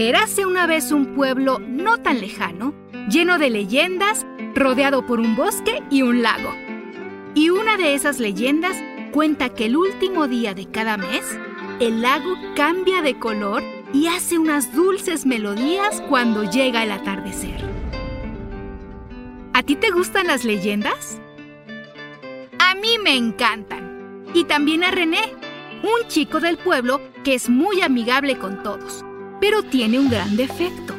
Érase una vez un pueblo no tan lejano, lleno de leyendas, rodeado por un bosque y un lago. Y una de esas leyendas cuenta que el último día de cada mes, el lago cambia de color y hace unas dulces melodías cuando llega el atardecer. ¿A ti te gustan las leyendas? A mí me encantan. Y también a René, un chico del pueblo que es muy amigable con todos pero tiene un gran defecto.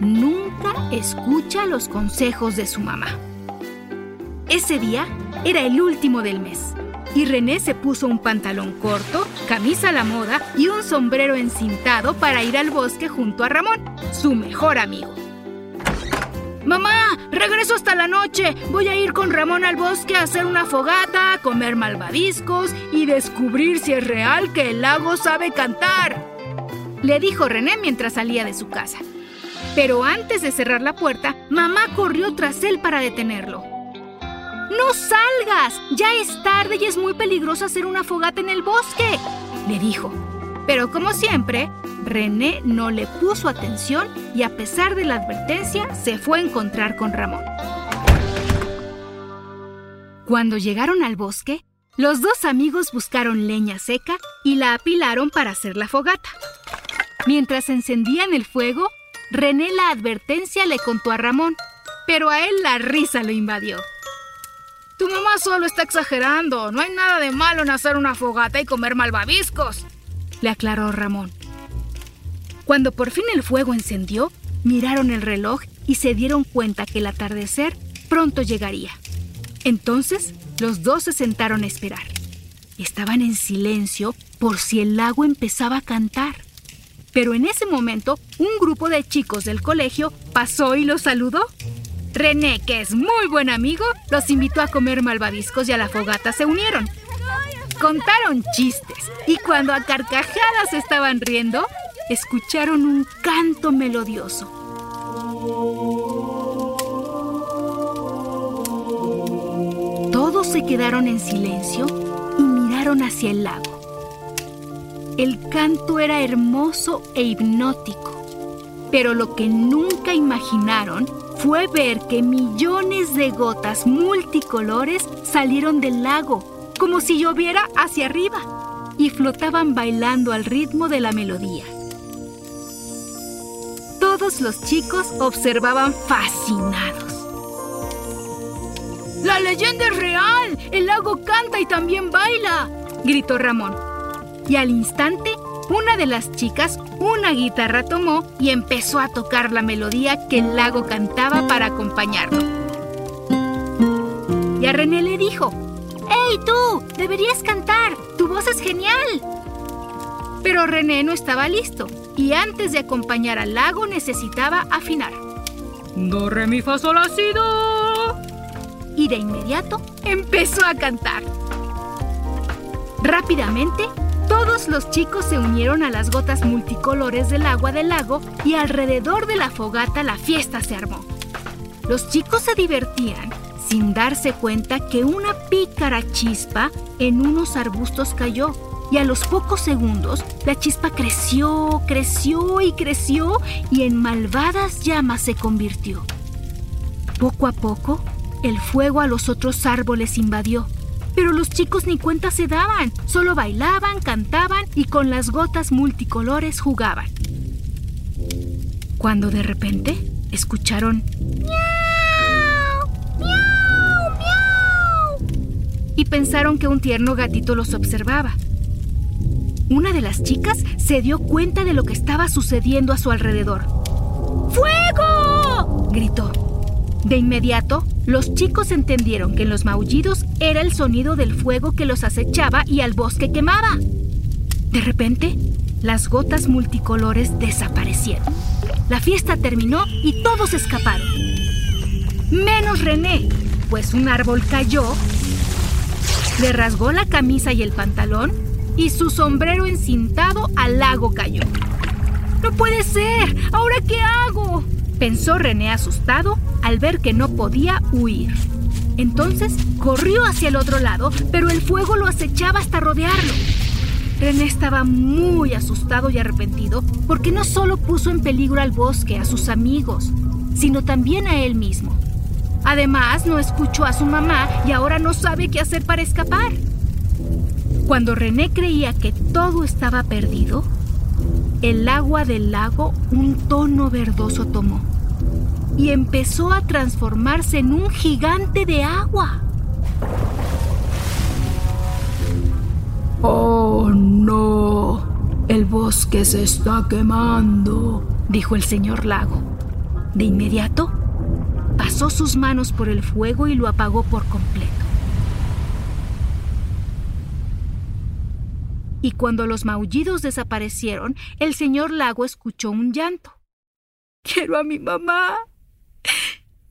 Nunca escucha los consejos de su mamá. Ese día era el último del mes y René se puso un pantalón corto, camisa a la moda y un sombrero encintado para ir al bosque junto a Ramón, su mejor amigo. Mamá, regreso hasta la noche. Voy a ir con Ramón al bosque a hacer una fogata, comer malvaviscos y descubrir si es real que el lago sabe cantar le dijo René mientras salía de su casa. Pero antes de cerrar la puerta, mamá corrió tras él para detenerlo. ¡No salgas! Ya es tarde y es muy peligroso hacer una fogata en el bosque, le dijo. Pero como siempre, René no le puso atención y a pesar de la advertencia, se fue a encontrar con Ramón. Cuando llegaron al bosque, los dos amigos buscaron leña seca y la apilaron para hacer la fogata. Mientras encendían el fuego, René la advertencia le contó a Ramón, pero a él la risa lo invadió. Tu mamá solo está exagerando. No hay nada de malo en hacer una fogata y comer malvaviscos, le aclaró Ramón. Cuando por fin el fuego encendió, miraron el reloj y se dieron cuenta que el atardecer pronto llegaría. Entonces, los dos se sentaron a esperar. Estaban en silencio por si el lago empezaba a cantar. Pero en ese momento, un grupo de chicos del colegio pasó y los saludó. René, que es muy buen amigo, los invitó a comer malvaviscos y a la fogata se unieron. Contaron chistes y cuando a carcajadas estaban riendo, escucharon un canto melodioso. Todos se quedaron en silencio y miraron hacia el lago. El canto era hermoso e hipnótico, pero lo que nunca imaginaron fue ver que millones de gotas multicolores salieron del lago, como si lloviera hacia arriba, y flotaban bailando al ritmo de la melodía. Todos los chicos observaban fascinados. ¡La leyenda es real! ¡El lago canta y también baila! gritó Ramón y al instante una de las chicas una guitarra tomó y empezó a tocar la melodía que el lago cantaba para acompañarlo. Y a René le dijo, ¡Hey tú! Deberías cantar. Tu voz es genial. Pero René no estaba listo y antes de acompañar al lago necesitaba afinar. Do, re, mi, fa, sol, si, do. Y de inmediato empezó a cantar. Rápidamente todos los chicos se unieron a las gotas multicolores del agua del lago y alrededor de la fogata la fiesta se armó. Los chicos se divertían sin darse cuenta que una pícara chispa en unos arbustos cayó y a los pocos segundos la chispa creció, creció y creció y en malvadas llamas se convirtió. Poco a poco, el fuego a los otros árboles invadió, pero los chicos ni cuenta se daban, solo bailaban, cantaban y con las gotas multicolores jugaban. Cuando de repente escucharon ¡Miau! ¡Miau! ¡Miau! y pensaron que un tierno gatito los observaba. Una de las chicas se dio cuenta de lo que estaba sucediendo a su alrededor. ¡Fuego! gritó. De inmediato, los chicos entendieron que en los maullidos era el sonido del fuego que los acechaba y al bosque quemaba. De repente, las gotas multicolores desaparecieron. La fiesta terminó y todos escaparon. Menos René, pues un árbol cayó, le rasgó la camisa y el pantalón y su sombrero encintado al lago cayó. ¡No puede ser! ¿Ahora qué hago? Pensó René asustado al ver que no podía huir. Entonces corrió hacia el otro lado, pero el fuego lo acechaba hasta rodearlo. René estaba muy asustado y arrepentido porque no solo puso en peligro al bosque, a sus amigos, sino también a él mismo. Además, no escuchó a su mamá y ahora no sabe qué hacer para escapar. Cuando René creía que todo estaba perdido, el agua del lago un tono verdoso tomó y empezó a transformarse en un gigante de agua. Oh, no. El bosque se está quemando, dijo el señor lago. De inmediato, pasó sus manos por el fuego y lo apagó por completo. Y cuando los maullidos desaparecieron, el señor lago escuchó un llanto. Quiero a mi mamá.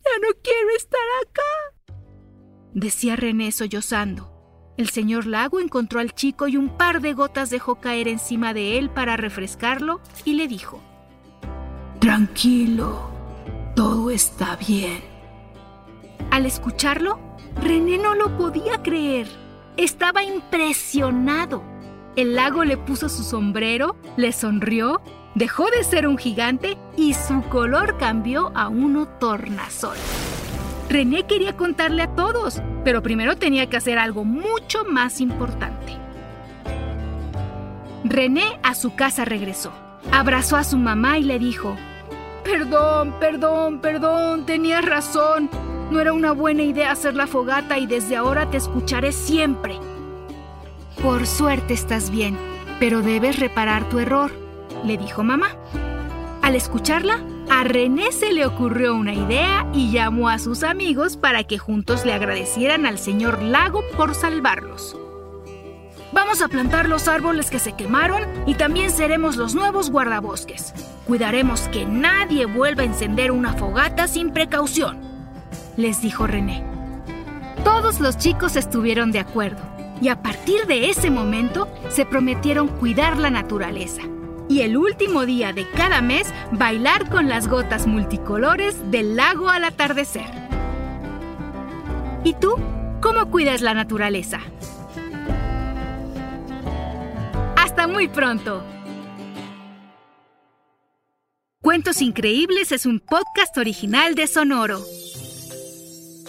Ya no quiero estar acá, decía René sollozando. El señor Lago encontró al chico y un par de gotas dejó caer encima de él para refrescarlo y le dijo, Tranquilo, todo está bien. Al escucharlo, René no lo podía creer. Estaba impresionado. El lago le puso su sombrero, le sonrió, dejó de ser un gigante y su color cambió a uno tornasol. René quería contarle a todos, pero primero tenía que hacer algo mucho más importante. René a su casa regresó, abrazó a su mamá y le dijo, Perdón, perdón, perdón, tenías razón. No era una buena idea hacer la fogata y desde ahora te escucharé siempre. Por suerte estás bien, pero debes reparar tu error, le dijo mamá. Al escucharla, a René se le ocurrió una idea y llamó a sus amigos para que juntos le agradecieran al señor Lago por salvarlos. Vamos a plantar los árboles que se quemaron y también seremos los nuevos guardabosques. Cuidaremos que nadie vuelva a encender una fogata sin precaución, les dijo René. Todos los chicos estuvieron de acuerdo y a partir de ese momento se prometieron cuidar la naturaleza y el último día de cada mes bailar con las gotas multicolores del lago al atardecer. ¿Y tú? ¿Cómo cuidas la naturaleza? Hasta muy pronto. Cuentos Increíbles es un podcast original de Sonoro.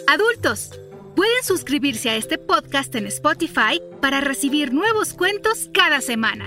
Adultos, pueden suscribirse a este podcast en Spotify para recibir nuevos cuentos cada semana.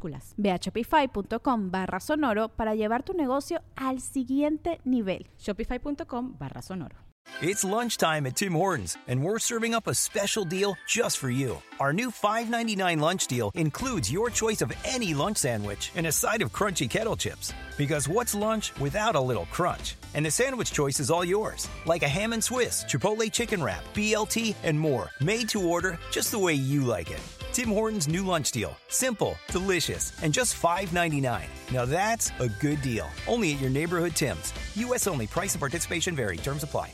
Ve a shopify.com barra sonoro para llevar tu negocio al siguiente nivel. Shopify.com barra sonoro. It's lunchtime at Tim Hortons, and we're serving up a special deal just for you. Our new $5.99 lunch deal includes your choice of any lunch sandwich and a side of crunchy kettle chips. Because what's lunch without a little crunch? And the sandwich choice is all yours, like a ham and Swiss, Chipotle chicken wrap, BLT, and more, made to order just the way you like it. Tim Hortons new lunch deal. Simple, delicious, and just $5.99. Now that's a good deal. Only at your neighborhood Tim's. U.S. only. Price and participation vary. Terms apply.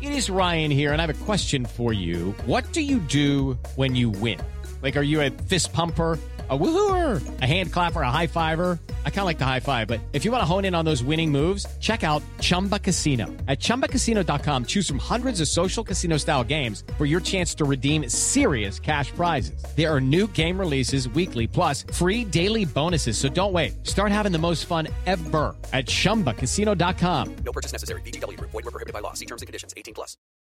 It is Ryan here, and I have a question for you. What do you do when you win? Like, are you a fist pumper? A woohooer, a hand clapper, a high fiver. I kind of like the high five, but if you want to hone in on those winning moves, check out Chumba Casino. At ChumbaCasino.com, choose from hundreds of social casino style games for your chance to redeem serious cash prizes. There are new game releases weekly, plus free daily bonuses. So don't wait. Start having the most fun ever at ChumbaCasino.com. No purchase necessary. VGW. Void prohibited by law. See terms and conditions. 18 plus.